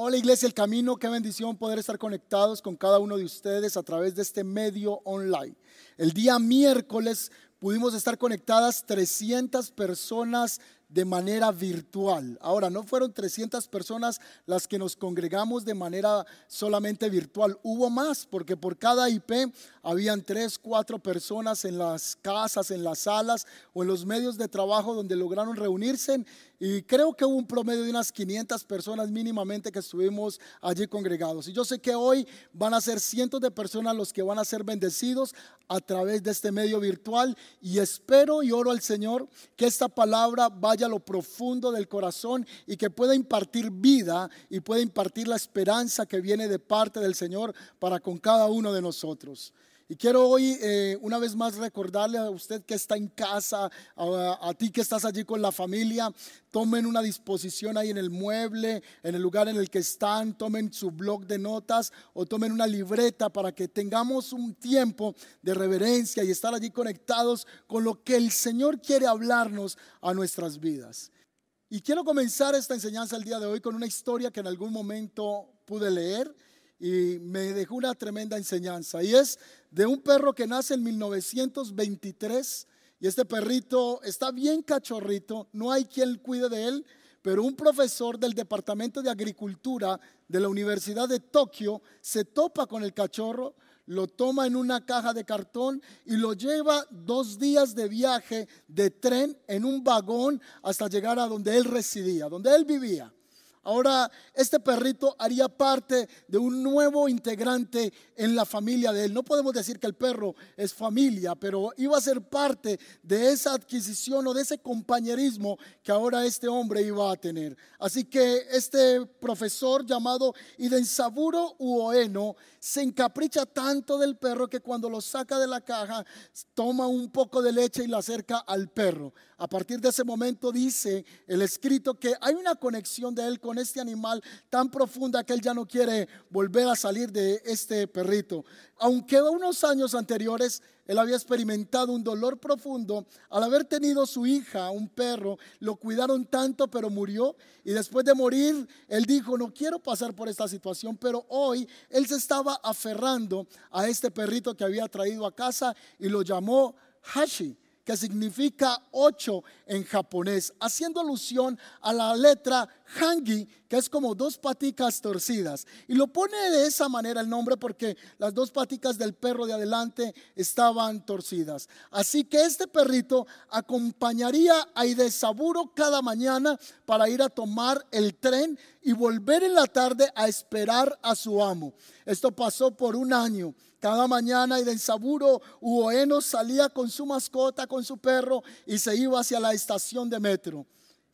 Hola Iglesia El Camino, qué bendición poder estar conectados con cada uno de ustedes a través de este medio online. El día miércoles pudimos estar conectadas 300 personas de manera virtual. Ahora, no fueron 300 personas las que nos congregamos de manera solamente virtual. Hubo más, porque por cada IP habían 3, 4 personas en las casas, en las salas o en los medios de trabajo donde lograron reunirse y creo que hubo un promedio de unas 500 personas mínimamente que estuvimos allí congregados. Y yo sé que hoy van a ser cientos de personas los que van a ser bendecidos a través de este medio virtual. Y espero y oro al Señor que esta palabra vaya a lo profundo del corazón y que pueda impartir vida y pueda impartir la esperanza que viene de parte del Señor para con cada uno de nosotros. Y quiero hoy eh, una vez más recordarle a usted que está en casa, a, a, ti que estás allí con la familia, tomen una disposición ahí en el mueble, en el lugar en el que están, tomen su blog de notas o tomen una libreta para que tengamos un tiempo de reverencia y estar allí conectados con lo que el Señor quiere hablarnos a nuestras vidas. Y quiero comenzar esta enseñanza el día de hoy con una historia que en algún momento pude leer y me dejó una tremenda enseñanza. Y es de un perro que nace en 1923 y este perrito está bien cachorrito, no hay quien cuide de él, pero un profesor del Departamento de Agricultura de la Universidad de Tokio se topa con el cachorro, lo toma en una caja de cartón y lo lleva dos días de viaje de tren en un vagón hasta llegar a donde él residía, donde él vivía. Ahora, este perrito haría parte de un nuevo integrante en la familia de él. No podemos decir que el perro es familia, pero iba a ser parte de esa adquisición o de ese compañerismo que ahora este hombre iba a tener. Así que este profesor llamado Idensaburo Uoeno se encapricha tanto del perro que cuando lo saca de la caja toma un poco de leche y la acerca al perro. A partir de ese momento dice el escrito que hay una conexión de él con este animal tan profunda que él ya no quiere volver a salir de este perrito. Aunque unos años anteriores él había experimentado un dolor profundo al haber tenido su hija, un perro, lo cuidaron tanto pero murió y después de morir él dijo, no quiero pasar por esta situación, pero hoy él se estaba aferrando a este perrito que había traído a casa y lo llamó Hashi que significa ocho en japonés, haciendo alusión a la letra hangi, que es como dos paticas torcidas. Y lo pone de esa manera el nombre porque las dos paticas del perro de adelante estaban torcidas. Así que este perrito acompañaría a Idesaburo cada mañana para ir a tomar el tren y volver en la tarde a esperar a su amo. Esto pasó por un año. Cada mañana Idensaburo Uoeno salía con su mascota, con su perro y se iba hacia la estación de metro.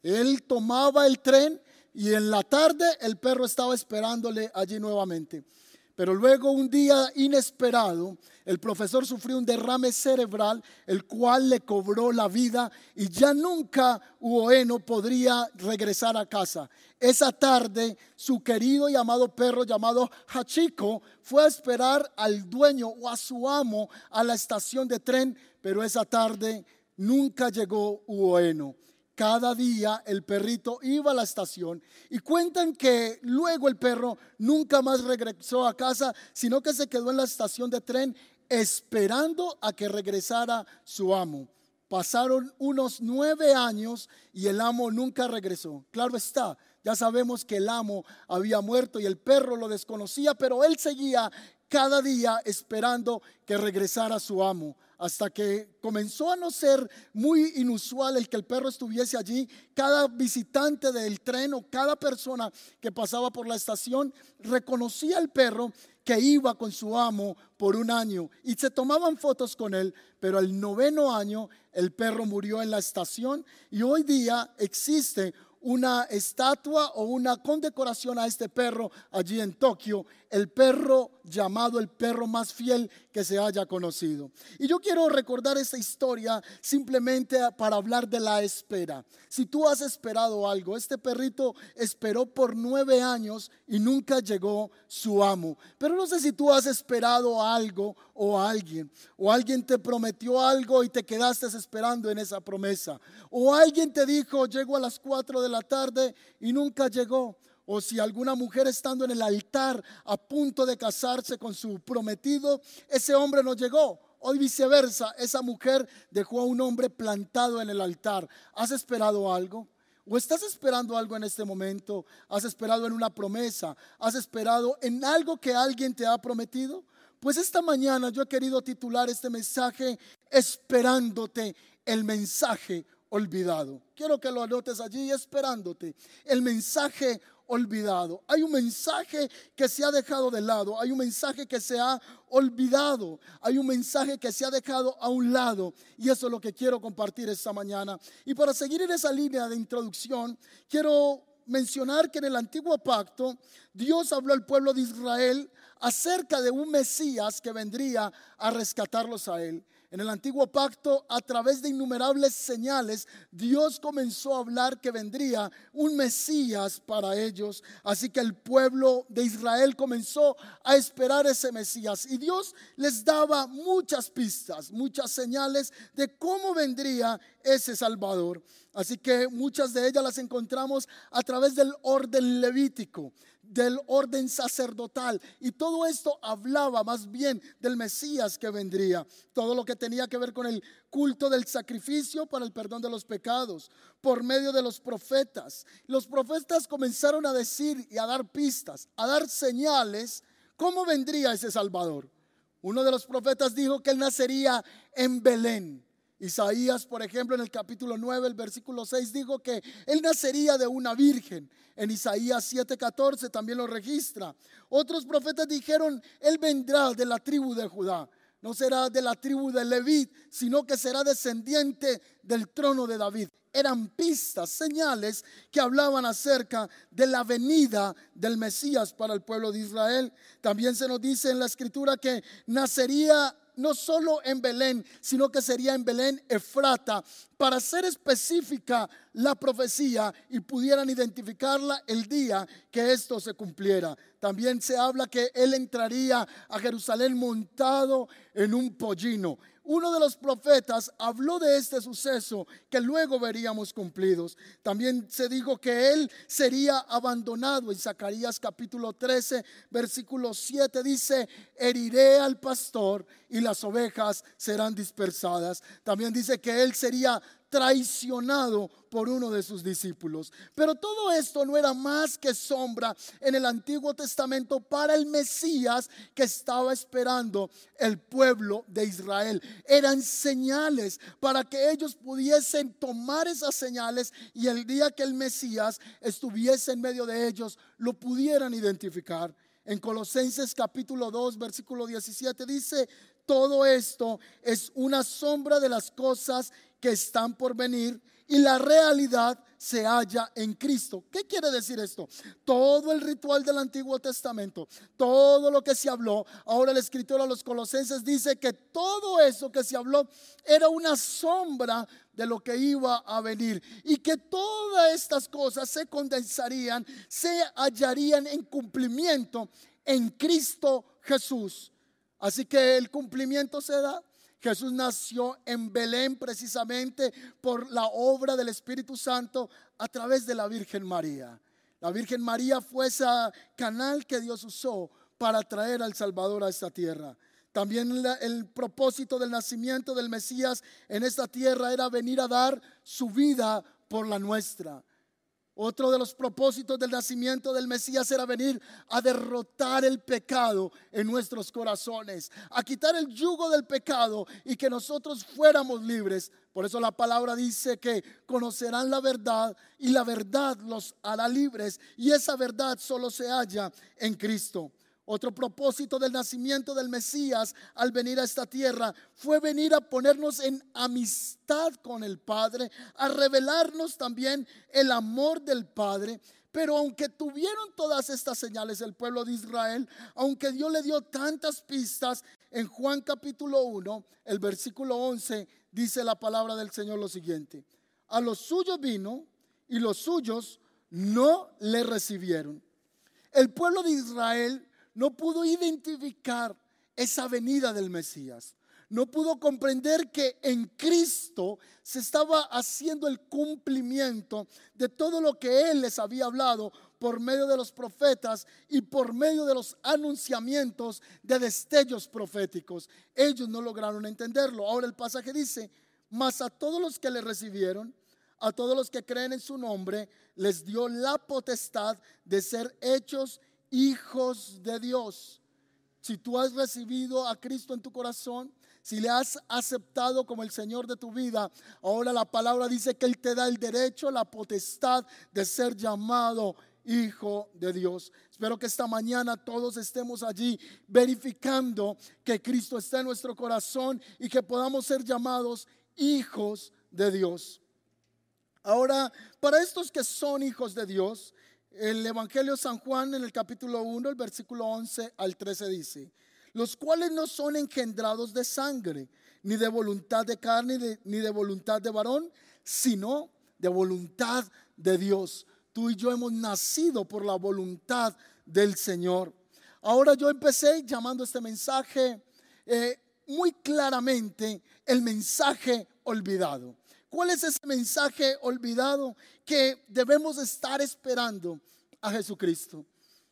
Él tomaba el tren y en la tarde el perro estaba esperándole allí nuevamente. Pero luego un día inesperado, el profesor sufrió un derrame cerebral, el cual le cobró la vida y ya nunca Uoeno podría regresar a casa. Esa tarde, su querido y amado perro llamado Hachiko fue a esperar al dueño o a su amo a la estación de tren, pero esa tarde nunca llegó Uoeno. Cada día el perrito iba a la estación y cuentan que luego el perro nunca más regresó a casa, sino que se quedó en la estación de tren esperando a que regresara su amo. Pasaron unos nueve años y el amo nunca regresó. Claro está, ya sabemos que el amo había muerto y el perro lo desconocía, pero él seguía cada día esperando que regresara su amo hasta que comenzó a no ser muy inusual el que el perro estuviese allí. Cada visitante del tren o cada persona que pasaba por la estación reconocía al perro que iba con su amo por un año y se tomaban fotos con él, pero al noveno año el perro murió en la estación y hoy día existe una estatua o una condecoración a este perro allí en Tokio, el perro llamado el perro más fiel que se haya conocido. Y yo quiero recordar esta historia simplemente para hablar de la espera. Si tú has esperado algo, este perrito esperó por nueve años y nunca llegó su amo. Pero no sé si tú has esperado algo o a alguien, o alguien te prometió algo y te quedaste esperando en esa promesa, o alguien te dijo, llego a las cuatro de la tarde y nunca llegó o si alguna mujer estando en el altar a punto de casarse con su prometido, ese hombre no llegó. O viceversa, esa mujer dejó a un hombre plantado en el altar. ¿Has esperado algo? ¿O estás esperando algo en este momento? ¿Has esperado en una promesa? ¿Has esperado en algo que alguien te ha prometido? Pues esta mañana yo he querido titular este mensaje Esperándote el mensaje olvidado. Quiero que lo anotes allí esperándote. El mensaje olvidado. Hay un mensaje que se ha dejado de lado, hay un mensaje que se ha olvidado, hay un mensaje que se ha dejado a un lado y eso es lo que quiero compartir esta mañana. Y para seguir en esa línea de introducción, quiero mencionar que en el antiguo pacto Dios habló al pueblo de Israel acerca de un Mesías que vendría a rescatarlos a él. En el antiguo pacto, a través de innumerables señales, Dios comenzó a hablar que vendría un Mesías para ellos. Así que el pueblo de Israel comenzó a esperar ese Mesías. Y Dios les daba muchas pistas, muchas señales de cómo vendría ese Salvador. Así que muchas de ellas las encontramos a través del orden levítico del orden sacerdotal. Y todo esto hablaba más bien del Mesías que vendría. Todo lo que tenía que ver con el culto del sacrificio para el perdón de los pecados, por medio de los profetas. Los profetas comenzaron a decir y a dar pistas, a dar señales, cómo vendría ese Salvador. Uno de los profetas dijo que él nacería en Belén. Isaías, por ejemplo, en el capítulo 9, el versículo 6, dijo que él nacería de una virgen. En Isaías 7:14 también lo registra. Otros profetas dijeron, él vendrá de la tribu de Judá. No será de la tribu de Leví, sino que será descendiente del trono de David. Eran pistas, señales que hablaban acerca de la venida del Mesías para el pueblo de Israel. También se nos dice en la escritura que nacería no solo en Belén, sino que sería en Belén Efrata, para ser específica la profecía y pudieran identificarla el día que esto se cumpliera. También se habla que él entraría a Jerusalén montado en un pollino uno de los profetas habló de este suceso que luego veríamos cumplidos. También se dijo que él sería abandonado. En Zacarías capítulo 13, versículo 7 dice, heriré al pastor y las ovejas serán dispersadas. También dice que él sería traicionado por uno de sus discípulos. Pero todo esto no era más que sombra en el Antiguo Testamento para el Mesías que estaba esperando el pueblo de Israel. Eran señales para que ellos pudiesen tomar esas señales y el día que el Mesías estuviese en medio de ellos lo pudieran identificar. En Colosenses capítulo 2, versículo 17 dice, todo esto es una sombra de las cosas que están por venir y la realidad se halla en Cristo. ¿Qué quiere decir esto? Todo el ritual del Antiguo Testamento, todo lo que se habló, ahora el escritor a los colosenses dice que todo eso que se habló era una sombra de lo que iba a venir y que todas estas cosas se condensarían, se hallarían en cumplimiento en Cristo Jesús. Así que el cumplimiento se da Jesús nació en Belén precisamente por la obra del Espíritu Santo a través de la Virgen María. La Virgen María fue ese canal que Dios usó para traer al Salvador a esta tierra. También el propósito del nacimiento del Mesías en esta tierra era venir a dar su vida por la nuestra. Otro de los propósitos del nacimiento del Mesías era venir a derrotar el pecado en nuestros corazones, a quitar el yugo del pecado y que nosotros fuéramos libres. Por eso la palabra dice que conocerán la verdad y la verdad los hará libres y esa verdad solo se halla en Cristo. Otro propósito del nacimiento del Mesías al venir a esta tierra fue venir a ponernos en amistad con el Padre, a revelarnos también el amor del Padre. Pero aunque tuvieron todas estas señales el pueblo de Israel, aunque Dios le dio tantas pistas, en Juan capítulo 1, el versículo 11, dice la palabra del Señor lo siguiente. A los suyos vino y los suyos no le recibieron. El pueblo de Israel no pudo identificar esa venida del Mesías. No pudo comprender que en Cristo se estaba haciendo el cumplimiento de todo lo que Él les había hablado por medio de los profetas y por medio de los anunciamientos de destellos proféticos. Ellos no lograron entenderlo. Ahora el pasaje dice, mas a todos los que le recibieron, a todos los que creen en su nombre, les dio la potestad de ser hechos hijos de Dios. Si tú has recibido a Cristo en tu corazón, si le has aceptado como el Señor de tu vida, ahora la palabra dice que Él te da el derecho, la potestad de ser llamado Hijo de Dios. Espero que esta mañana todos estemos allí verificando que Cristo está en nuestro corazón y que podamos ser llamados hijos de Dios. Ahora, para estos que son hijos de Dios, el Evangelio San Juan en el capítulo 1, el versículo 11 al 13 dice, los cuales no son engendrados de sangre, ni de voluntad de carne, ni de, voluntad de varón, sino de voluntad de Dios. Tú y yo hemos nacido por la voluntad del Señor. Ahora yo empecé llamando este mensaje eh, muy claramente el mensaje olvidado. ¿Cuál es ese mensaje olvidado que debemos estar esperando a Jesucristo?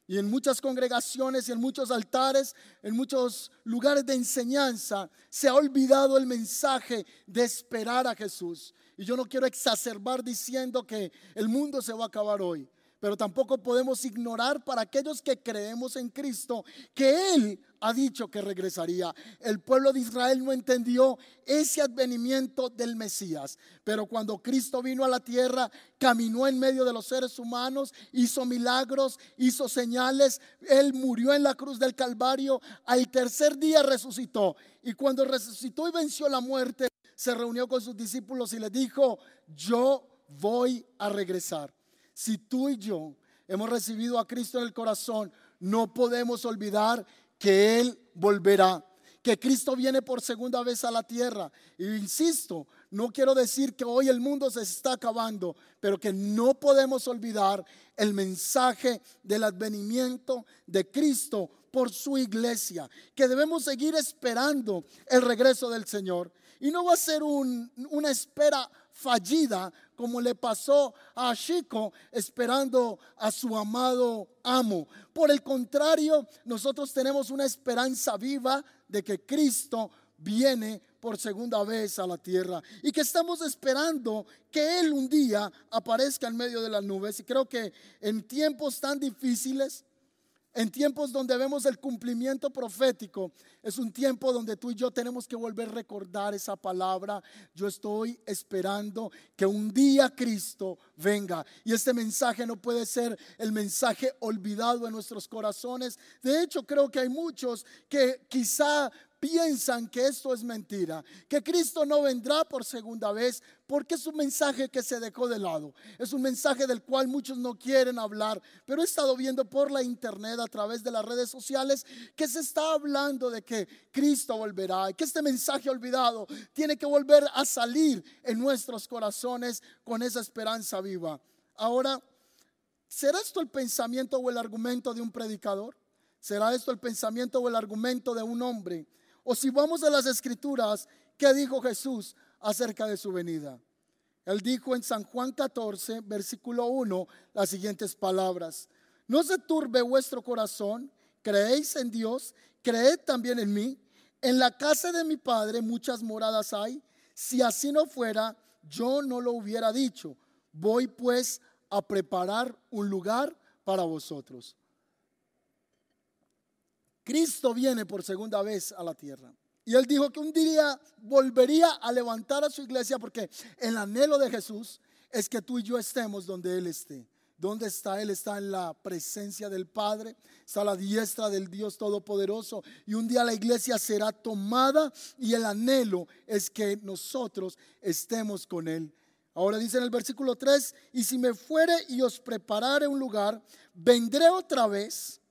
Y en muchas congregaciones y en muchos altares, en muchos lugares de enseñanza, se ha olvidado el mensaje de esperar a Jesús. Y yo no quiero exacerbar diciendo que el mundo se va a acabar hoy pero tampoco podemos ignorar para aquellos que creemos en Cristo que Él ha dicho que regresaría. El pueblo de Israel no entendió ese advenimiento del Mesías, pero cuando Cristo vino a la tierra, caminó en medio de los seres humanos, hizo milagros, hizo señales, Él murió en la cruz del Calvario, al tercer día resucitó y cuando resucitó y venció la muerte, se reunió con sus discípulos y les dijo, yo voy a regresar. Si tú y yo hemos recibido a Cristo en el corazón, no podemos olvidar que Él volverá, que Cristo viene por segunda vez a la tierra. Y insisto, no quiero decir que hoy el mundo se está acabando, pero que no podemos olvidar el mensaje del advenimiento de Cristo por su iglesia, que debemos seguir esperando el regreso del Señor. Y no va a ser una espera fallida como le pasó a Chico esperando a su amado amo. Por el contrario, nosotros tenemos una esperanza viva de que Cristo viene por segunda vez a la tierra y que estamos esperando que Él un día aparezca en medio de las nubes. Y creo que en tiempos tan difíciles, en tiempos donde vemos el cumplimiento profético, es un tiempo donde tú y yo tenemos que volver a recordar esa palabra. Yo estoy esperando que un día Cristo venga. Y este mensaje no puede ser el mensaje olvidado en nuestros corazones. De hecho, creo que hay muchos que quizá piensan que esto es mentira, que Cristo no vendrá por segunda vez, porque es un mensaje que se dejó de lado. Es un mensaje del cual muchos no quieren hablar, pero he estado viendo por la internet a través de las redes sociales que se está hablando de que Cristo volverá y que este mensaje olvidado tiene que volver a salir en nuestros corazones con esa esperanza viva. Ahora, ¿será esto el pensamiento o el argumento de un predicador? ¿Será esto el pensamiento o el argumento de un hombre? O si vamos a las escrituras, ¿qué dijo Jesús acerca de su venida? Él dijo en San Juan 14, versículo 1, las siguientes palabras. No se turbe vuestro corazón, creéis en Dios, creed también en mí. En la casa de mi Padre muchas moradas hay. Si así no fuera, yo no lo hubiera dicho. Voy pues a preparar un lugar para vosotros. Cristo viene por segunda vez a la tierra. Y él dijo que un día volvería a levantar a su iglesia porque el anhelo de Jesús es que tú y yo estemos donde Él esté. ¿Dónde está Él? Está en la presencia del Padre, está a la diestra del Dios Todopoderoso. Y un día la iglesia será tomada y el anhelo es que nosotros estemos con Él. Ahora dice en el versículo 3, y si me fuere y os preparare un lugar, vendré otra vez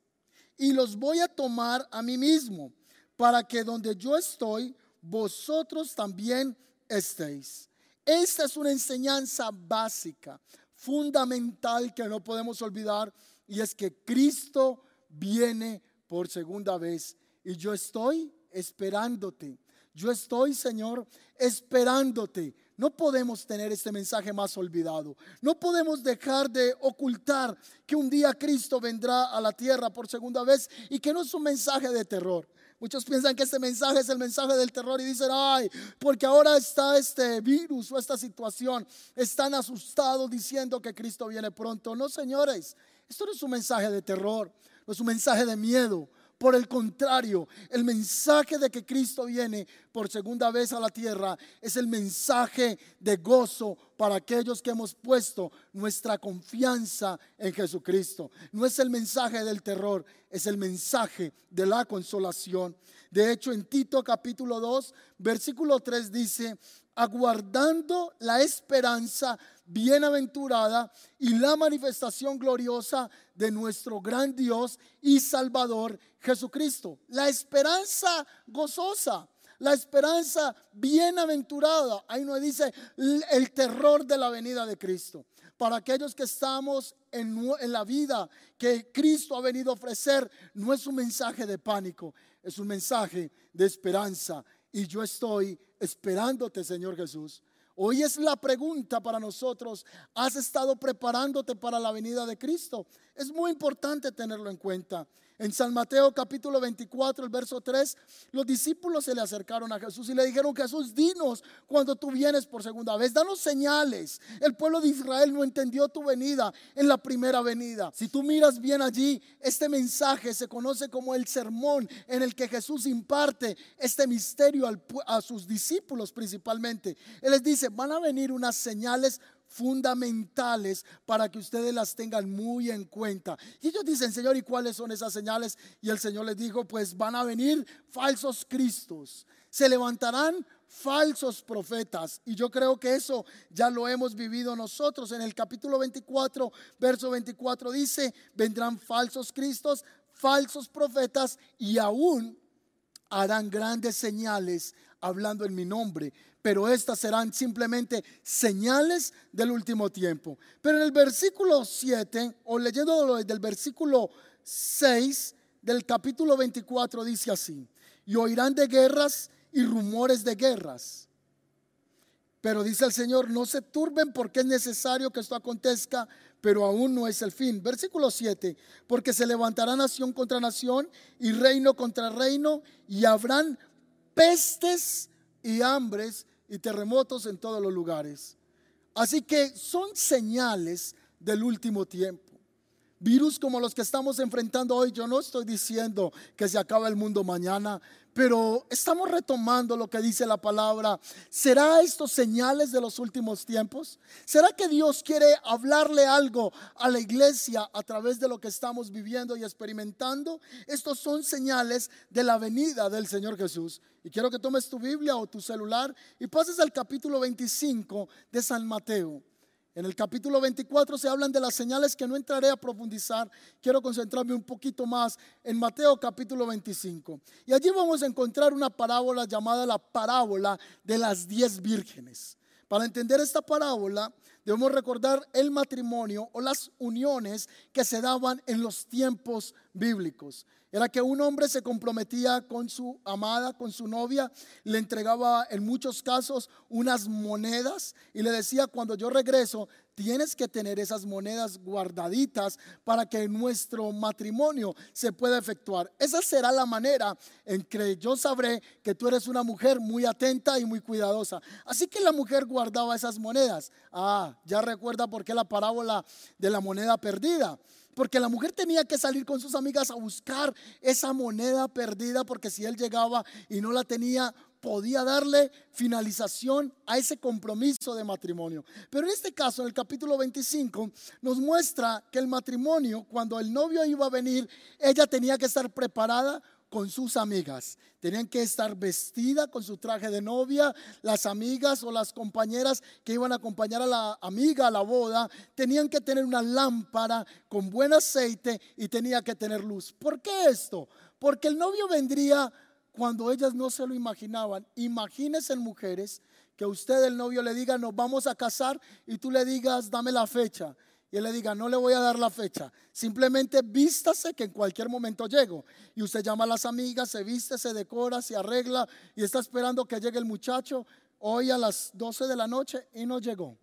y los voy a tomar a mí mismo, para que donde yo estoy, vosotros también estéis. Esta es una enseñanza básica, fundamental que no podemos olvidar, y es que Cristo viene por segunda vez. Y yo estoy esperándote. Yo estoy, Señor, esperándote. No podemos tener este mensaje más olvidado. No podemos dejar de ocultar que un día Cristo vendrá a la tierra por segunda vez y que no es un mensaje de terror. Muchos piensan que este mensaje es el mensaje del terror y dicen, ay, porque ahora está este virus o esta situación, están asustados diciendo que Cristo viene pronto. No, señores, esto no es un mensaje de terror, no es un mensaje de miedo. Por el contrario, el mensaje de que Cristo viene por segunda vez a la tierra es el mensaje de gozo para aquellos que hemos puesto nuestra confianza en Jesucristo. No es el mensaje del terror, es el mensaje de la consolación. De hecho, en Tito capítulo 2, versículo 3 dice, aguardando la esperanza bienaventurada y la manifestación gloriosa de nuestro gran Dios y Salvador Jesucristo. La esperanza gozosa, la esperanza bienaventurada. Ahí no dice el terror de la venida de Cristo. Para aquellos que estamos en, en la vida que Cristo ha venido a ofrecer, no es un mensaje de pánico, es un mensaje de esperanza. Y yo estoy esperándote, Señor Jesús. Hoy es la pregunta para nosotros. ¿Has estado preparándote para la venida de Cristo? Es muy importante tenerlo en cuenta. En San Mateo capítulo 24, el verso 3, los discípulos se le acercaron a Jesús y le dijeron, Jesús, dinos cuando tú vienes por segunda vez, danos señales. El pueblo de Israel no entendió tu venida en la primera venida. Si tú miras bien allí, este mensaje se conoce como el sermón en el que Jesús imparte este misterio a sus discípulos principalmente. Él les dice, van a venir unas señales fundamentales para que ustedes las tengan muy en cuenta. Y ellos dicen, Señor, ¿y cuáles son esas señales? Y el Señor les dijo, pues van a venir falsos cristos, se levantarán falsos profetas. Y yo creo que eso ya lo hemos vivido nosotros. En el capítulo 24, verso 24 dice, vendrán falsos cristos, falsos profetas y aún harán grandes señales hablando en mi nombre pero estas serán simplemente señales del último tiempo. Pero en el versículo 7, o leyendo desde el versículo 6 del capítulo 24, dice así, y oirán de guerras y rumores de guerras. Pero dice el Señor, no se turben porque es necesario que esto acontezca, pero aún no es el fin. Versículo 7, porque se levantará nación contra nación y reino contra reino y habrán pestes y hambres y terremotos en todos los lugares. Así que son señales del último tiempo. Virus como los que estamos enfrentando hoy, yo no estoy diciendo que se acaba el mundo mañana, pero estamos retomando lo que dice la palabra. ¿Será esto señales de los últimos tiempos? ¿Será que Dios quiere hablarle algo a la iglesia a través de lo que estamos viviendo y experimentando? Estos son señales de la venida del Señor Jesús. Y quiero que tomes tu Biblia o tu celular y pases al capítulo 25 de San Mateo. En el capítulo 24 se hablan de las señales que no entraré a profundizar. Quiero concentrarme un poquito más en Mateo capítulo 25. Y allí vamos a encontrar una parábola llamada la parábola de las diez vírgenes. Para entender esta parábola debemos recordar el matrimonio o las uniones que se daban en los tiempos bíblicos era que un hombre se comprometía con su amada, con su novia, le entregaba en muchos casos unas monedas y le decía, cuando yo regreso, tienes que tener esas monedas guardaditas para que nuestro matrimonio se pueda efectuar. Esa será la manera en que yo sabré que tú eres una mujer muy atenta y muy cuidadosa. Así que la mujer guardaba esas monedas. Ah, ya recuerda por qué la parábola de la moneda perdida porque la mujer tenía que salir con sus amigas a buscar esa moneda perdida, porque si él llegaba y no la tenía, podía darle finalización a ese compromiso de matrimonio. Pero en este caso, en el capítulo 25, nos muestra que el matrimonio, cuando el novio iba a venir, ella tenía que estar preparada con sus amigas. Tenían que estar vestida con su traje de novia. Las amigas o las compañeras que iban a acompañar a la amiga a la boda tenían que tener una lámpara con buen aceite y tenía que tener luz. ¿Por qué esto? Porque el novio vendría cuando ellas no se lo imaginaban. Imagínense mujeres que usted el novio le diga nos vamos a casar y tú le digas dame la fecha y él le diga, no le voy a dar la fecha, simplemente vístase que en cualquier momento llego. Y usted llama a las amigas, se viste, se decora, se arregla y está esperando que llegue el muchacho. hoy a las 12 de la noche y no llegó.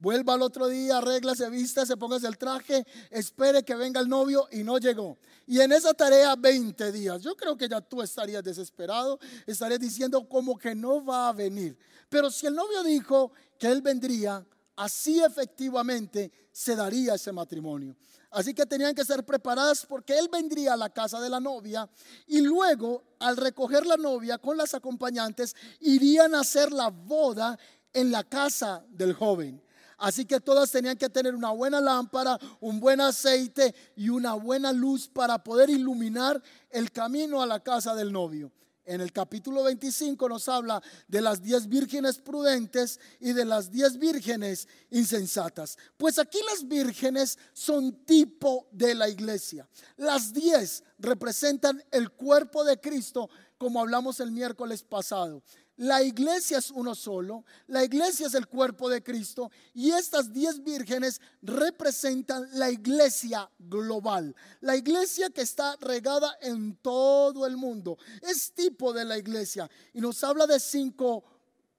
Vuelva al otro día, arregla, se vista, se ponga el traje, espere que venga el novio y no llegó. Y en esa tarea 20 días. Yo creo que ya tú estarías desesperado, estarías diciendo como que no va a venir. Pero si el novio dijo que él vendría, así efectivamente se daría ese matrimonio. Así que tenían que ser preparadas porque él vendría a la casa de la novia y luego al recoger la novia con las acompañantes irían a hacer la boda en la casa del joven. Así que todas tenían que tener una buena lámpara, un buen aceite y una buena luz para poder iluminar el camino a la casa del novio. En el capítulo 25 nos habla de las diez vírgenes prudentes y de las diez vírgenes insensatas. Pues aquí las vírgenes son tipo de la iglesia. Las diez representan el cuerpo de Cristo como hablamos el miércoles pasado. La iglesia es uno solo, la iglesia es el cuerpo de Cristo y estas diez vírgenes representan la iglesia global, la iglesia que está regada en todo el mundo. Es tipo de la iglesia y nos habla de cinco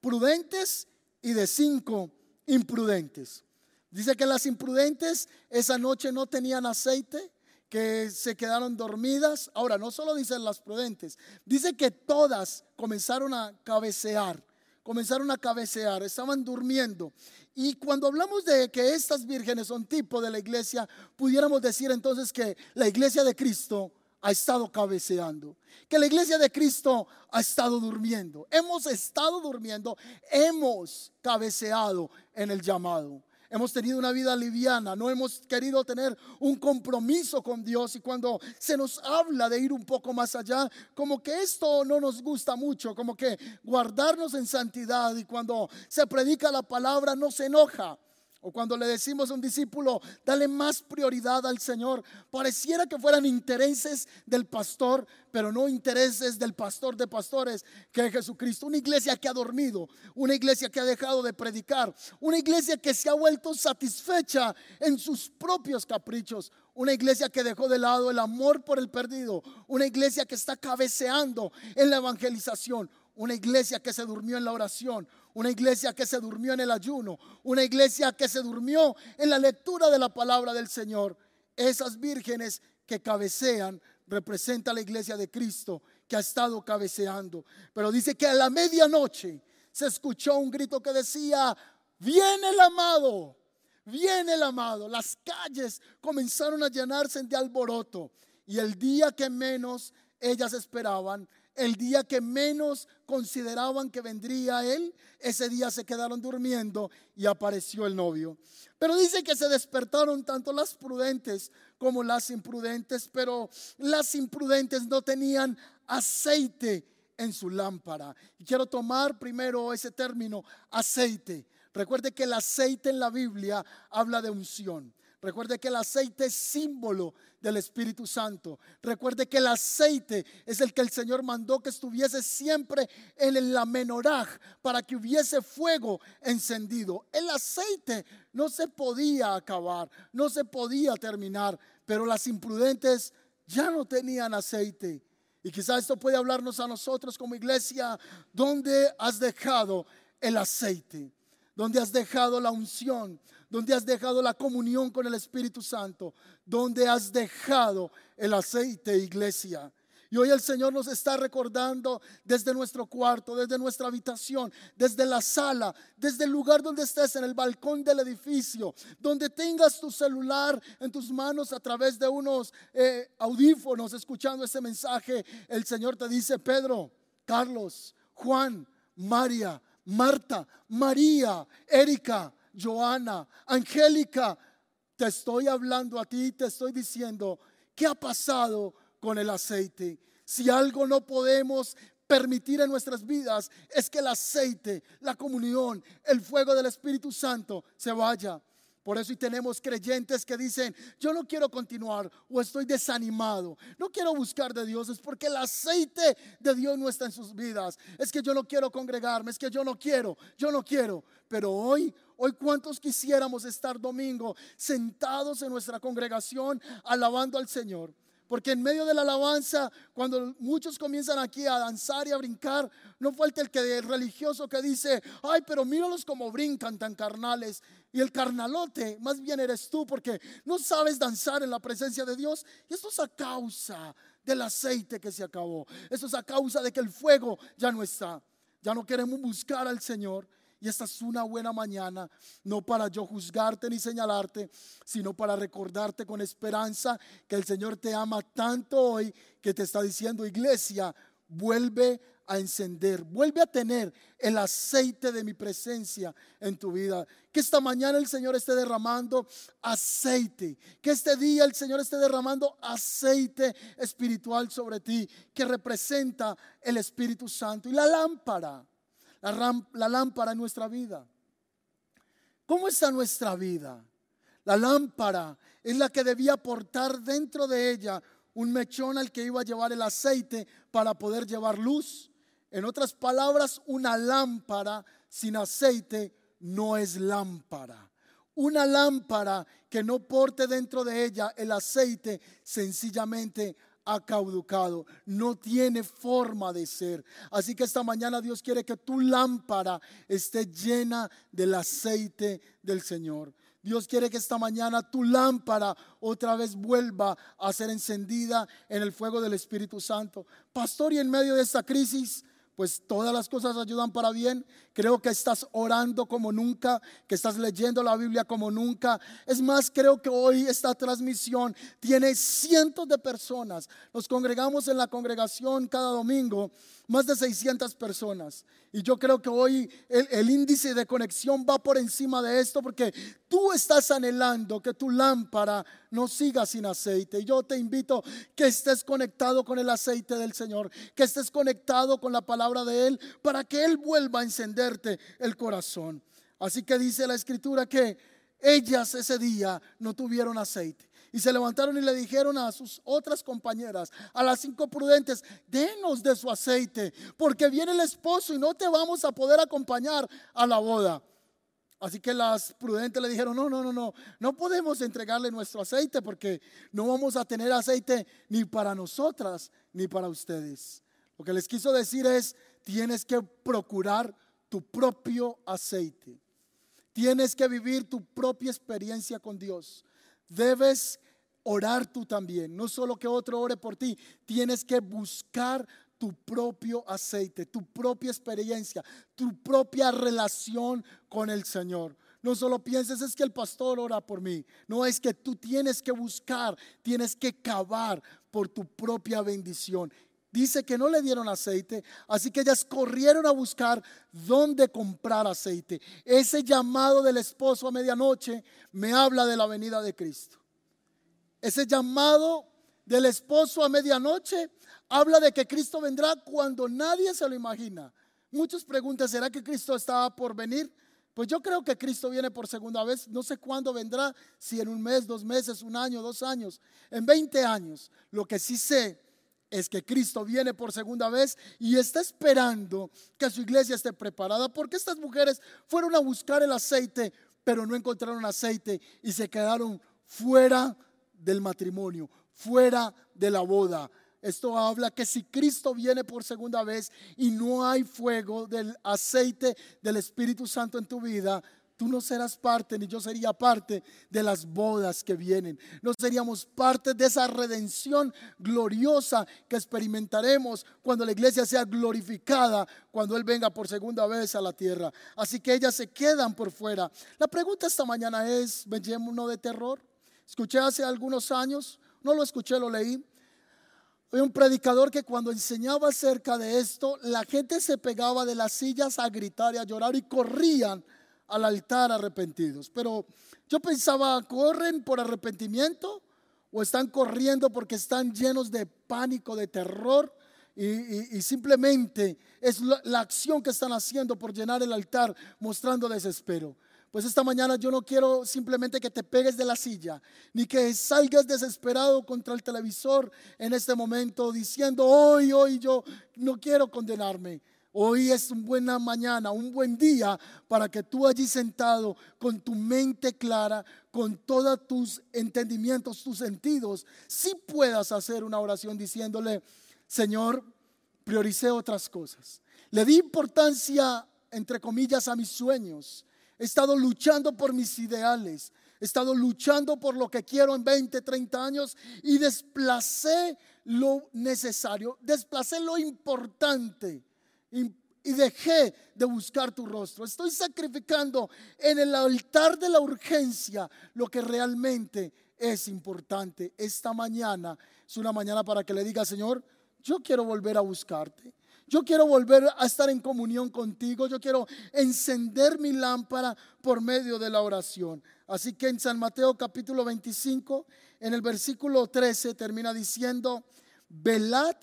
prudentes y de cinco imprudentes. Dice que las imprudentes esa noche no tenían aceite, que se quedaron dormidas. Ahora, no solo dicen las prudentes, dice que todas comenzaron a cabecear, comenzaron a cabecear, estaban durmiendo. Y cuando hablamos de que estas vírgenes son tipo de la iglesia, pudiéramos decir entonces que la iglesia de Cristo ha estado cabeceando, que la iglesia de Cristo ha estado durmiendo. Hemos estado durmiendo, hemos cabeceado en el llamado. Hemos tenido una vida liviana, no hemos querido tener un compromiso con Dios y cuando se nos habla de ir un poco más allá, como que esto no nos gusta mucho, como que guardarnos en santidad y cuando se predica la palabra no se enoja. O cuando le decimos a un discípulo, dale más prioridad al Señor, pareciera que fueran intereses del pastor, pero no intereses del pastor de pastores, que es Jesucristo. Una iglesia que ha dormido, una iglesia que ha dejado de predicar, una iglesia que se ha vuelto satisfecha en sus propios caprichos, una iglesia que dejó de lado el amor por el perdido, una iglesia que está cabeceando en la evangelización, una iglesia que se durmió en la oración, una iglesia que se durmió en el ayuno, una iglesia que se durmió en la lectura de la palabra del Señor. Esas vírgenes que cabecean representan la iglesia de Cristo que ha estado cabeceando. Pero dice que a la medianoche se escuchó un grito que decía, viene el amado, viene el amado. Las calles comenzaron a llenarse de alboroto y el día que menos ellas esperaban, el día que menos consideraban que vendría él, ese día se quedaron durmiendo y apareció el novio. Pero dice que se despertaron tanto las prudentes como las imprudentes, pero las imprudentes no tenían aceite en su lámpara. Y quiero tomar primero ese término, aceite. Recuerde que el aceite en la Biblia habla de unción. Recuerde que el aceite es símbolo del Espíritu Santo. Recuerde que el aceite es el que el Señor mandó que estuviese siempre en la menoraj para que hubiese fuego encendido. El aceite no se podía acabar, no se podía terminar, pero las imprudentes ya no tenían aceite. Y quizás esto puede hablarnos a nosotros como iglesia, ¿dónde has dejado el aceite? ¿Dónde has dejado la unción? Donde has dejado la comunión con el Espíritu Santo, donde has dejado el aceite, iglesia. Y hoy el Señor nos está recordando desde nuestro cuarto, desde nuestra habitación, desde la sala, desde el lugar donde estés, en el balcón del edificio, donde tengas tu celular en tus manos a través de unos eh, audífonos escuchando ese mensaje. El Señor te dice, Pedro, Carlos, Juan, María, Marta, María, Erika, Joana, Angélica, te estoy hablando a ti, te estoy diciendo, ¿qué ha pasado con el aceite? Si algo no podemos permitir en nuestras vidas es que el aceite, la comunión, el fuego del Espíritu Santo se vaya. Por eso y tenemos creyentes que dicen, yo no quiero continuar o estoy desanimado, no quiero buscar de Dios, es porque el aceite de Dios no está en sus vidas. Es que yo no quiero congregarme, es que yo no quiero, yo no quiero. Pero hoy, hoy cuántos quisiéramos estar domingo sentados en nuestra congregación alabando al Señor. Porque en medio de la alabanza, cuando muchos comienzan aquí a danzar y a brincar, no falta el que el religioso que dice, ay, pero míralos como brincan tan carnales. Y el carnalote, más bien eres tú, porque no sabes danzar en la presencia de Dios. Y esto es a causa del aceite que se acabó. Esto es a causa de que el fuego ya no está. Ya no queremos buscar al Señor. Y esta es una buena mañana, no para yo juzgarte ni señalarte, sino para recordarte con esperanza que el Señor te ama tanto hoy que te está diciendo, iglesia, vuelve a encender, vuelve a tener el aceite de mi presencia en tu vida. Que esta mañana el Señor esté derramando aceite, que este día el Señor esté derramando aceite espiritual sobre ti, que representa el Espíritu Santo y la lámpara la, lámpara en nuestra vida. ¿Cómo está nuestra vida? La lámpara es la que debía aportar dentro de ella un mechón al que iba a llevar el aceite para poder llevar luz. En otras palabras, una lámpara sin aceite no es lámpara. Una lámpara que no porte dentro de ella el aceite sencillamente ha caducado, no tiene forma de ser. Así que esta mañana Dios quiere que tu lámpara esté llena del aceite del Señor. Dios quiere que esta mañana tu lámpara otra vez vuelva a ser encendida en el fuego del Espíritu Santo. Pastor, y en medio de esta crisis, pues todas las cosas ayudan para bien. Creo que estás orando como nunca, que estás leyendo la Biblia como nunca. Es más, creo que hoy esta transmisión tiene cientos de personas. Nos congregamos en la congregación cada domingo, más de 600 personas. Y yo creo que hoy el, índice de conexión va por encima de esto porque tú estás anhelando que tu lámpara no siga sin aceite. Y yo te invito que estés conectado con el aceite del Señor, que estés conectado con la palabra de Él para que Él vuelva a encenderte el corazón. Así que dice la escritura que ellas ese día no tuvieron aceite. Y se levantaron y le dijeron a sus otras compañeras, a las cinco prudentes, denos de su aceite, porque viene el esposo y no te vamos a poder acompañar a la boda. Así que las prudentes le dijeron, no, no, no, no, no podemos entregarle nuestro aceite porque no vamos a tener aceite ni para nosotras ni para ustedes. Lo que les quiso decir es, tienes que procurar tu propio aceite. Tienes que vivir tu propia experiencia con Dios. Debes orar tú también. No solo que otro ore por ti, tienes que buscar tu propio aceite, tu propia experiencia, tu propia relación con el Señor. No solo pienses es que el pastor ora por mí. No es que tú tienes que buscar, tienes que cavar por tu propia bendición. Dice que no le dieron aceite, así que ellas corrieron a buscar dónde comprar aceite. Ese llamado del esposo a medianoche me habla de la venida de Cristo. Ese llamado del esposo a medianoche habla de que Cristo vendrá cuando nadie se lo imagina. Muchos preguntan, ¿será que Cristo está por venir? Pues yo creo que Cristo viene por segunda vez. No sé cuándo vendrá, si en un mes, dos meses, un año, dos años, en 20 años. Lo que sí sé es que Cristo viene por segunda vez y está esperando que su iglesia esté preparada. Porque estas mujeres fueron a buscar el aceite, pero no encontraron aceite y se quedaron fuera del matrimonio, fuera de la boda. Esto habla que si Cristo viene por segunda vez y no hay fuego del aceite del Espíritu Santo en tu vida, tú no serás parte, ni yo sería parte de las bodas que vienen. No seríamos parte de esa redención gloriosa que experimentaremos cuando la iglesia sea glorificada, cuando Él venga por segunda vez a la tierra. Así que ellas se quedan por fuera. La pregunta esta mañana es, uno de terror? Escuché hace algunos años, no lo escuché, lo leí. Un predicador que cuando enseñaba acerca de esto, la gente se pegaba de las sillas a gritar y a llorar y corrían al altar arrepentidos. Pero yo pensaba, ¿corren por arrepentimiento? ¿O están corriendo porque están llenos de pánico, de terror? Y, simplemente es la acción que están haciendo por llenar el altar mostrando desespero. Pues esta mañana yo no quiero simplemente que te pegues de la silla, ni que salgas desesperado contra el televisor en este momento diciendo, hoy, hoy yo no quiero condenarme. Hoy es una buena mañana, un buen día para que tú allí sentado con tu mente clara, con todos tus entendimientos, tus sentidos, sí puedas hacer una oración diciéndole, Señor, prioricé otras cosas. Le di importancia, entre comillas, a mis sueños. He estado luchando por mis ideales. He estado luchando por lo que quiero en 20, 30 años y desplacé lo necesario, desplacé lo importante y dejé de buscar tu rostro. Estoy sacrificando en el altar de la urgencia lo que realmente es importante. Esta mañana es una mañana para que le diga, Señor, yo quiero volver a buscarte. Yo quiero volver a estar en comunión contigo. Yo quiero encender mi lámpara por medio de la oración. Así que en San Mateo capítulo 25, en el versículo 13, termina diciendo, velad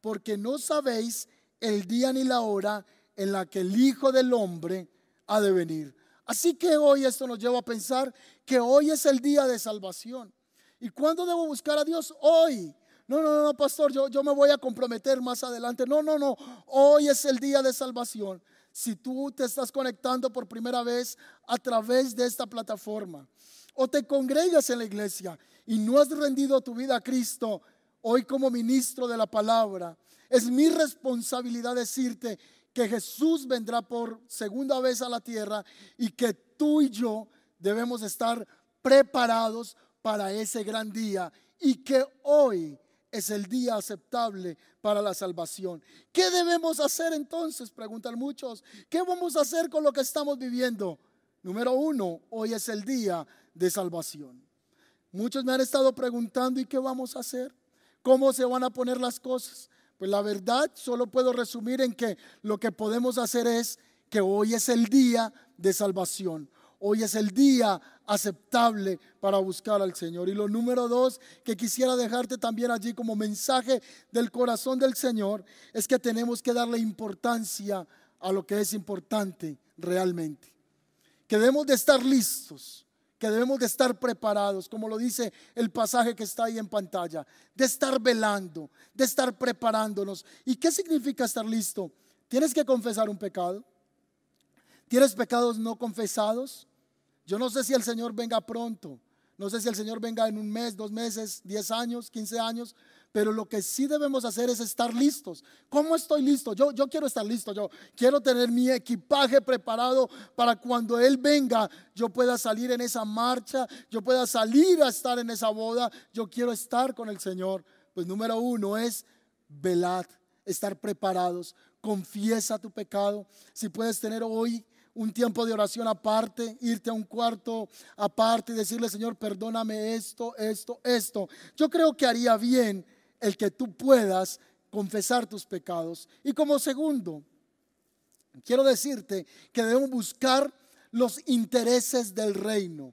porque no sabéis el día ni la hora en la que el Hijo del Hombre ha de venir. Así que hoy esto nos lleva a pensar que hoy es el día de salvación. ¿Y cuándo debo buscar a Dios? Hoy. No, no, no, pastor, yo, yo me voy a comprometer más adelante. No, no, no. Hoy es el día de salvación. Si tú te estás conectando por primera vez a través de esta plataforma o te congregas en la iglesia y no has rendido tu vida a Cristo, hoy como ministro de la palabra, es mi responsabilidad decirte que Jesús vendrá por segunda vez a la tierra y que tú y yo debemos estar preparados para ese gran día y que hoy es el día aceptable para la salvación. ¿Qué debemos hacer entonces? Preguntan muchos. ¿Qué vamos a hacer con lo que estamos viviendo? Número uno, hoy es el día de salvación. Muchos me han estado preguntando, ¿y qué vamos a hacer? ¿Cómo se van a poner las cosas? Pues la verdad solo puedo resumir en que lo que podemos hacer es que hoy es el día de salvación. Hoy es el día aceptable para buscar al Señor. Y lo número dos que quisiera dejarte también allí como mensaje del corazón del Señor es que tenemos que darle importancia a lo que es importante realmente. Que debemos de estar listos que debemos de estar preparados, como lo dice el pasaje que está ahí en pantalla, de estar velando, de estar preparándonos. ¿Y qué significa estar listo? Tienes que confesar un pecado. ¿Tienes pecados no confesados? Yo no sé si el Señor venga pronto, no sé si el Señor venga en un mes, dos meses, diez años, quince años, pero lo que sí debemos hacer es estar listos. ¿Cómo estoy listo? Yo, yo quiero estar listo, yo quiero tener mi equipaje preparado para cuando Él venga, yo pueda salir en esa marcha, yo pueda salir a estar en esa boda, yo quiero estar con el Señor. Pues número uno es velad, estar preparados, confiesa tu pecado. Si puedes tener hoy un tiempo de oración aparte, irte a un cuarto aparte y decirle, Señor, perdóname esto, esto, esto. Yo creo que haría bien el que tú puedas confesar tus pecados. Y como segundo, quiero decirte que debemos buscar los intereses del reino.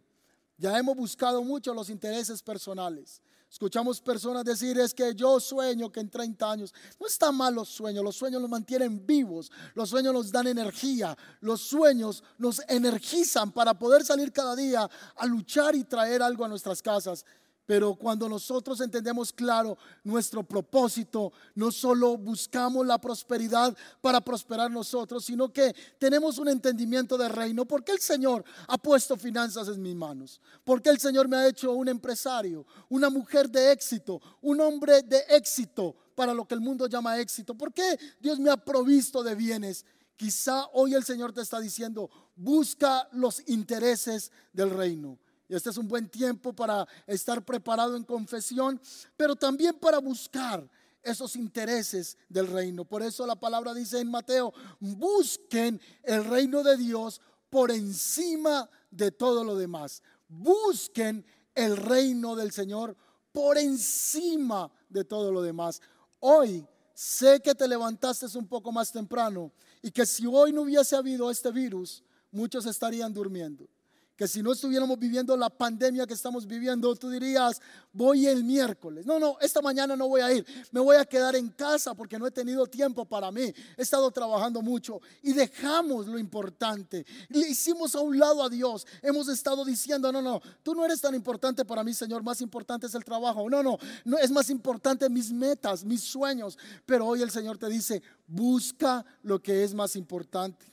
Ya hemos buscado mucho los intereses personales. Escuchamos personas decir es que yo sueño que en 30 años. No está mal los sueños, los sueños nos mantienen vivos, los sueños nos dan energía, los sueños nos energizan para poder salir cada día a luchar y traer algo a nuestras casas. Pero cuando nosotros entendemos claro nuestro propósito, no solo buscamos la prosperidad para prosperar nosotros, sino que tenemos un entendimiento de reino. ¿Por qué el Señor ha puesto finanzas en mis manos? ¿Por qué el Señor me ha hecho un empresario, una mujer de éxito, un hombre de éxito para lo que el mundo llama éxito? ¿Por qué Dios me ha provisto de bienes? Quizá hoy el Señor te está diciendo, busca los intereses del reino. Y este es un buen tiempo para estar preparado en confesión, pero también para buscar esos intereses del reino. Por eso la palabra dice en Mateo, busquen el reino de Dios por encima de todo lo demás. Busquen el reino del Señor por encima de todo lo demás. Hoy sé que te levantaste un poco más temprano y que si hoy no hubiese habido este virus, muchos estarían durmiendo. Que si no estuviéramos viviendo la pandemia que estamos viviendo, tú dirías, voy el miércoles. No, no, esta mañana no voy a ir. Me voy a quedar en casa porque no he tenido tiempo para mí. He estado trabajando mucho y dejamos lo importante. Le hicimos a un lado a Dios. Hemos estado diciendo, no, no, tú no eres tan importante para mí, Señor. Más importante es el trabajo. No, no, no es más importante mis metas, mis sueños. Pero hoy el Señor te dice, busca lo que es más importante.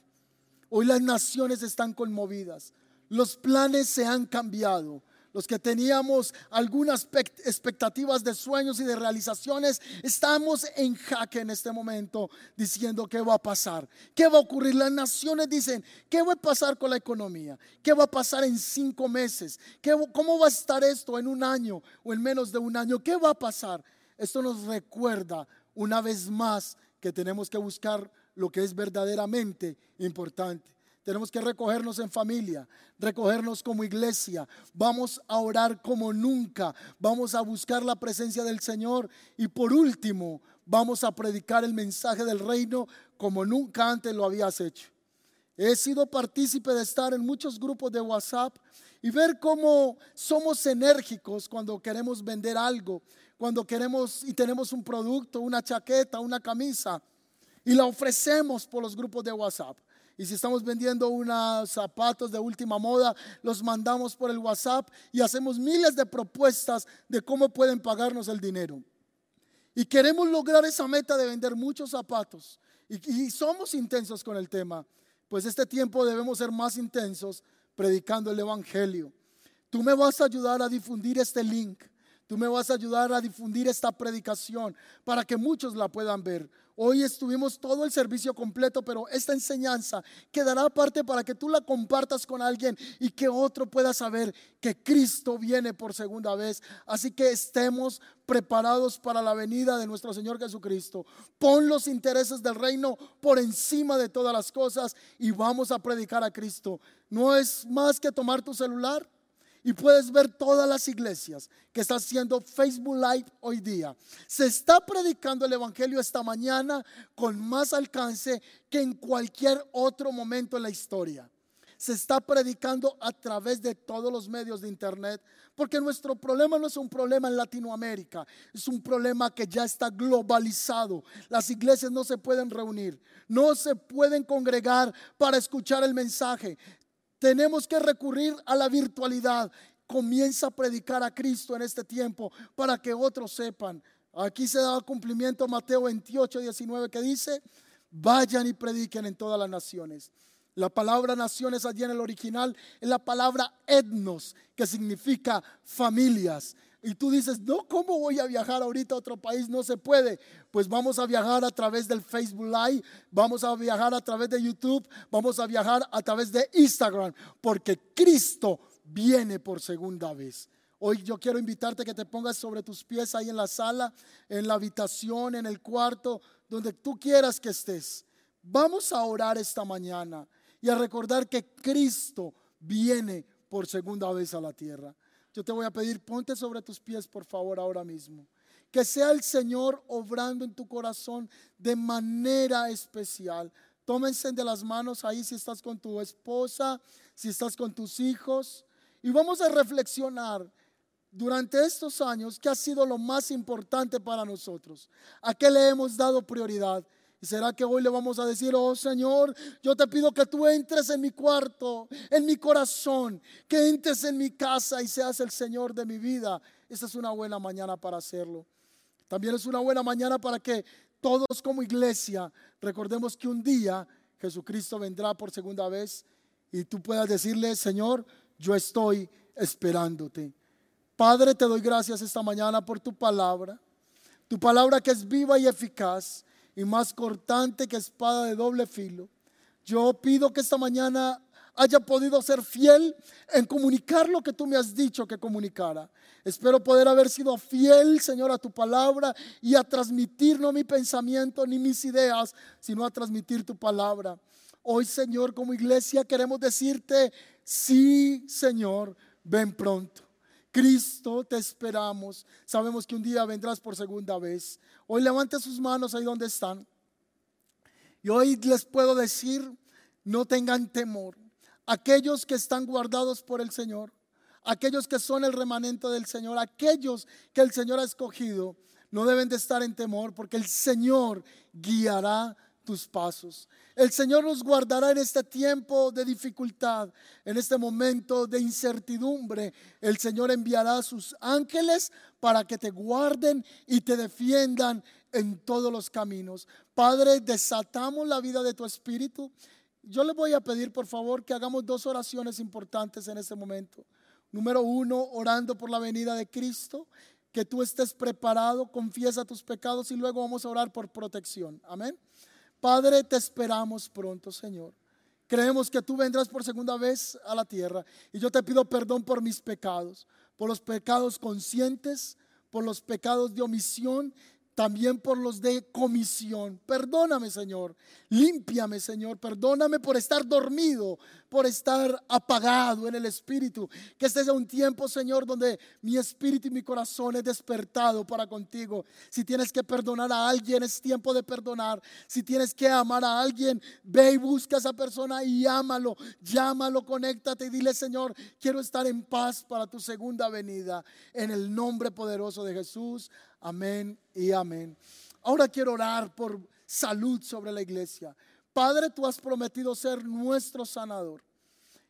Hoy las naciones están conmovidas. Los planes se han cambiado. Los que teníamos algunas expectativas de sueños y de realizaciones, estamos en jaque en este momento diciendo qué va a pasar, qué va a ocurrir. Las naciones dicen, ¿qué va a pasar con la economía? ¿Qué va a pasar en cinco meses? ¿Cómo va a estar esto en un año o en menos de un año? ¿Qué va a pasar? Esto nos recuerda una vez más que tenemos que buscar lo que es verdaderamente importante. Tenemos que recogernos en familia, recogernos como iglesia. Vamos a orar como nunca. Vamos a buscar la presencia del Señor. Y por último, vamos a predicar el mensaje del reino como nunca antes lo habías hecho. He sido partícipe de estar en muchos grupos de WhatsApp y ver cómo somos enérgicos cuando queremos vender algo, cuando queremos y tenemos un producto, una chaqueta, una camisa y la ofrecemos por los grupos de WhatsApp. Y si estamos vendiendo unos zapatos de última moda, los mandamos por el WhatsApp y hacemos miles de propuestas de cómo pueden pagarnos el dinero. Y queremos lograr esa meta de vender muchos zapatos. Y, somos intensos con el tema. Pues este tiempo debemos ser más intensos predicando el Evangelio. Tú me vas a ayudar a difundir este link. Tú me vas a ayudar a difundir esta predicación para que muchos la puedan ver. Hoy estuvimos todo el servicio completo, pero esta enseñanza quedará aparte para que tú la compartas con alguien y que otro pueda saber que Cristo viene por segunda vez. Así que estemos preparados para la venida de nuestro Señor Jesucristo. Pon los intereses del reino por encima de todas las cosas y vamos a predicar a Cristo. No es más que tomar tu celular y puedes ver todas las iglesias que están haciendo Facebook Live hoy día. Se está predicando el Evangelio esta mañana con más alcance que en cualquier otro momento en la historia. Se está predicando a través de todos los medios de Internet, porque nuestro problema no es un problema en Latinoamérica, es un problema que ya está globalizado. Las iglesias no se pueden reunir, no se pueden congregar para escuchar el mensaje. Tenemos que recurrir a la virtualidad. Comienza a predicar a Cristo en este tiempo para que otros sepan. Aquí se da cumplimiento Mateo 28, 19 que dice, vayan y prediquen en todas las naciones. La palabra naciones allí en el original es la palabra etnos, que significa familias. Y tú dices, no, ¿cómo voy a viajar ahorita a otro país? No se puede. Pues vamos a viajar a través del Facebook Live, vamos a viajar a través de YouTube, vamos a viajar a través de Instagram, porque Cristo viene por segunda vez. Hoy yo quiero invitarte a que te pongas sobre tus pies ahí en la sala, en la habitación, en el cuarto, donde tú quieras que estés. Vamos a orar esta mañana y a recordar que Cristo viene por segunda vez a la tierra. Yo te voy a pedir, ponte sobre tus pies, por favor, ahora mismo. Que sea el Señor obrando en tu corazón de manera especial. Tómense de las manos ahí si estás con tu esposa, si estás con tus hijos. Y vamos a reflexionar durante estos años qué ha sido lo más importante para nosotros. ¿A qué le hemos dado prioridad? ¿Y será que hoy le vamos a decir, oh Señor, yo te pido que tú entres en mi cuarto, en mi corazón, que entres en mi casa y seas el Señor de mi vida? Esta es una buena mañana para hacerlo. También es una buena mañana para que todos como iglesia recordemos que un día Jesucristo vendrá por segunda vez y tú puedas decirle, Señor, yo estoy esperándote. Padre, te doy gracias esta mañana por tu palabra, tu palabra que es viva y eficaz y más cortante que espada de doble filo. Yo pido que esta mañana haya podido ser fiel en comunicar lo que tú me has dicho que comunicara. Espero poder haber sido fiel, Señor, a tu palabra y a transmitir no mi pensamiento ni mis ideas, sino a transmitir tu palabra. Hoy, Señor, como iglesia queremos decirte, sí, Señor, ven pronto. Cristo, te esperamos. Sabemos que un día vendrás por segunda vez. Hoy levante sus manos ahí donde están. Y hoy les puedo decir, no tengan temor. aquellos que están guardados por el Señor, aquellos que son el remanente del Señor, aquellos que el Señor ha escogido, no deben de estar en temor porque el Señor guiará tus pasos. El Señor nos guardará en este tiempo de dificultad, en este momento de incertidumbre. El Señor enviará a sus ángeles para que te guarden y te defiendan en todos los caminos. Padre, desatamos la vida de tu espíritu. Yo le voy a pedir, por favor, que hagamos dos oraciones importantes en este momento. Número uno, orando por la venida de Cristo que tú estés preparado, confiesa tus pecados y luego vamos a orar por protección. Amén. Padre, te esperamos pronto, Señor. Creemos que tú vendrás por segunda vez a la tierra y yo te pido perdón por mis pecados, por los pecados conscientes, por los pecados de omisión también por los de comisión. Perdóname, Señor. Límpiame, Señor. Perdóname por estar dormido, por estar apagado en el espíritu. Que este sea un tiempo, Señor, donde mi espíritu y mi corazón es despertado para contigo. Si tienes que perdonar a alguien, es tiempo de perdonar. Si tienes que amar a alguien, ve y busca a esa persona y ámalo. Llámalo, conéctate y dile, Señor, quiero estar en paz para tu segunda venida. En el nombre poderoso de Jesús. Amén y amén. Ahora quiero orar por salud sobre la iglesia. Padre, tú has prometido ser nuestro sanador.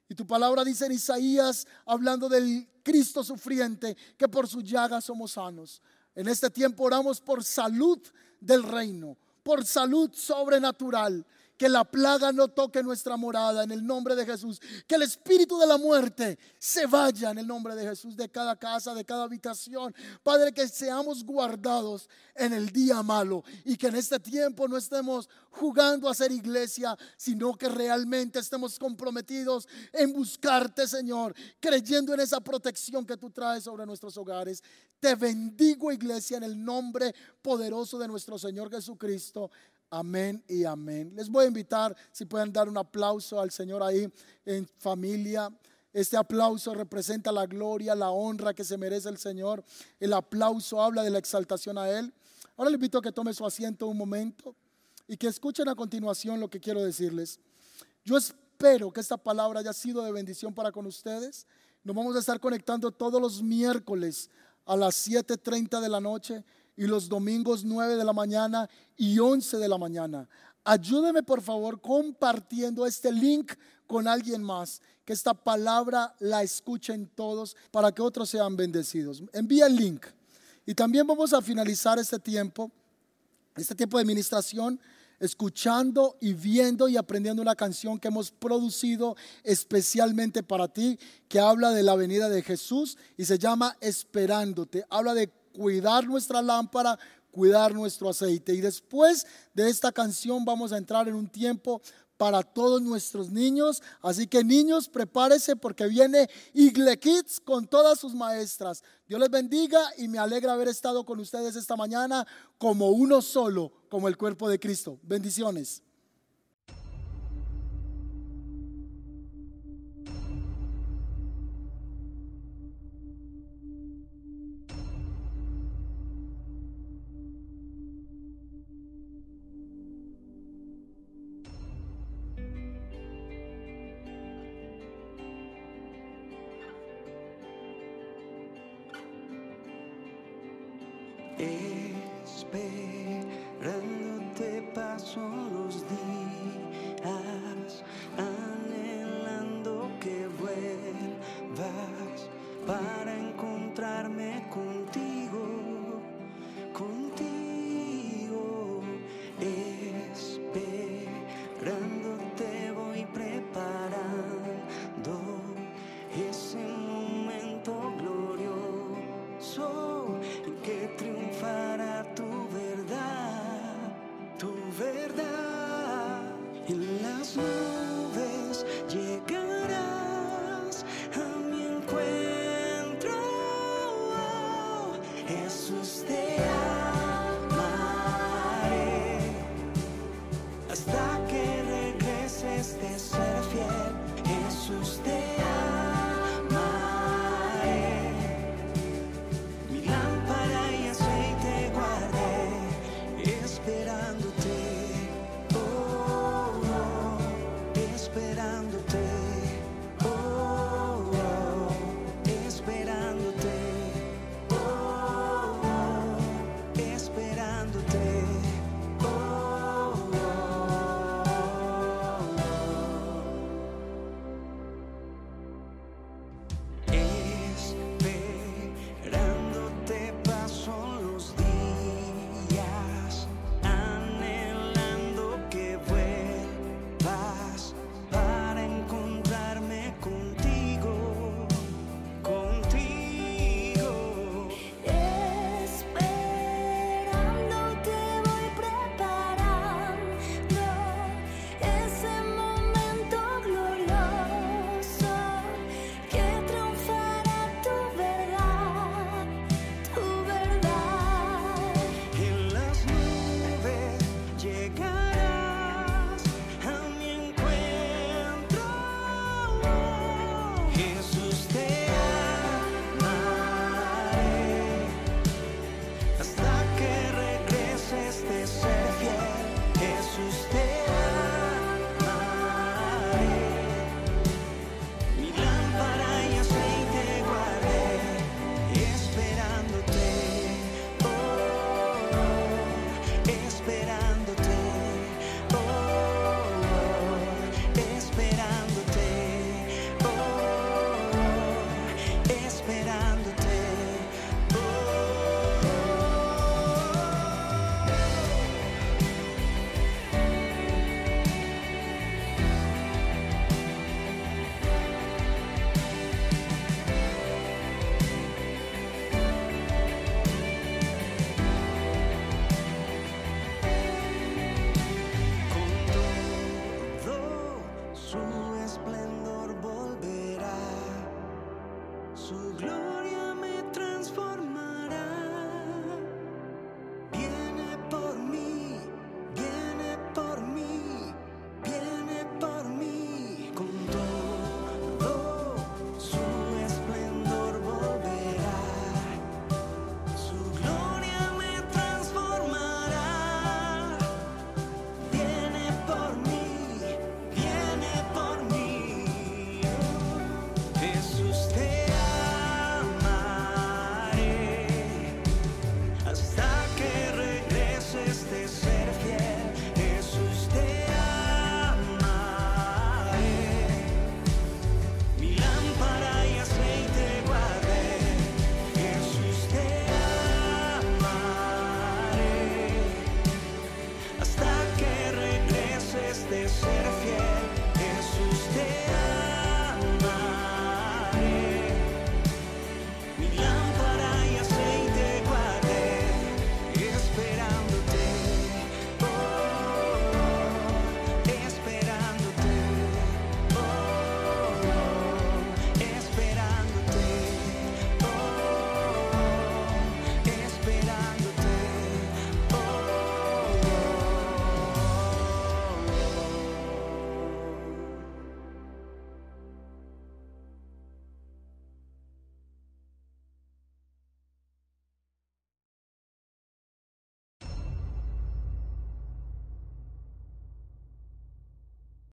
Y tu palabra dice en Isaías, hablando del Cristo sufriente, que por su llaga somos sanos. En este tiempo oramos por salud del reino, por salud sobrenatural que la plaga no toque nuestra morada en el nombre de Jesús. Que el espíritu de la muerte se vaya en el nombre de Jesús de cada casa, de cada habitación. Padre, que seamos guardados en el día malo y que en este tiempo no estemos jugando a ser iglesia, sino que realmente estemos comprometidos en buscarte, Señor, creyendo en esa protección que tú traes sobre nuestros hogares. Te bendigo, iglesia, en el nombre poderoso de nuestro Señor Jesucristo. Amén y amén. Les voy a invitar si pueden dar un aplauso al Señor ahí en familia. Este aplauso representa la gloria, la honra que se merece el Señor. El aplauso habla de la exaltación a Él. Ahora les invito a que tome su asiento un momento y que escuchen a continuación lo que quiero decirles. Yo espero que esta palabra haya sido de bendición para con ustedes. Nos vamos a estar conectando todos los miércoles a las 7.30 de la noche y los domingos 9 de la mañana y 11 de la mañana. Ayúdeme por favor compartiendo este link con alguien más, que esta palabra la escuchen todos para que otros sean bendecidos. Envía el link. Y también vamos a finalizar este tiempo, este tiempo de administración, escuchando y viendo y aprendiendo una canción que hemos producido especialmente para ti, que habla de la venida de Jesús y se llama Esperándote. Habla de cuidar nuestra lámpara, cuidar nuestro aceite. Y después de esta canción vamos a entrar en un tiempo para todos nuestros niños. Así que niños, prepárense porque viene Igle Kids con todas sus maestras. Dios les bendiga y me alegra haber estado con ustedes esta mañana como uno solo, como el cuerpo de Cristo. Bendiciones.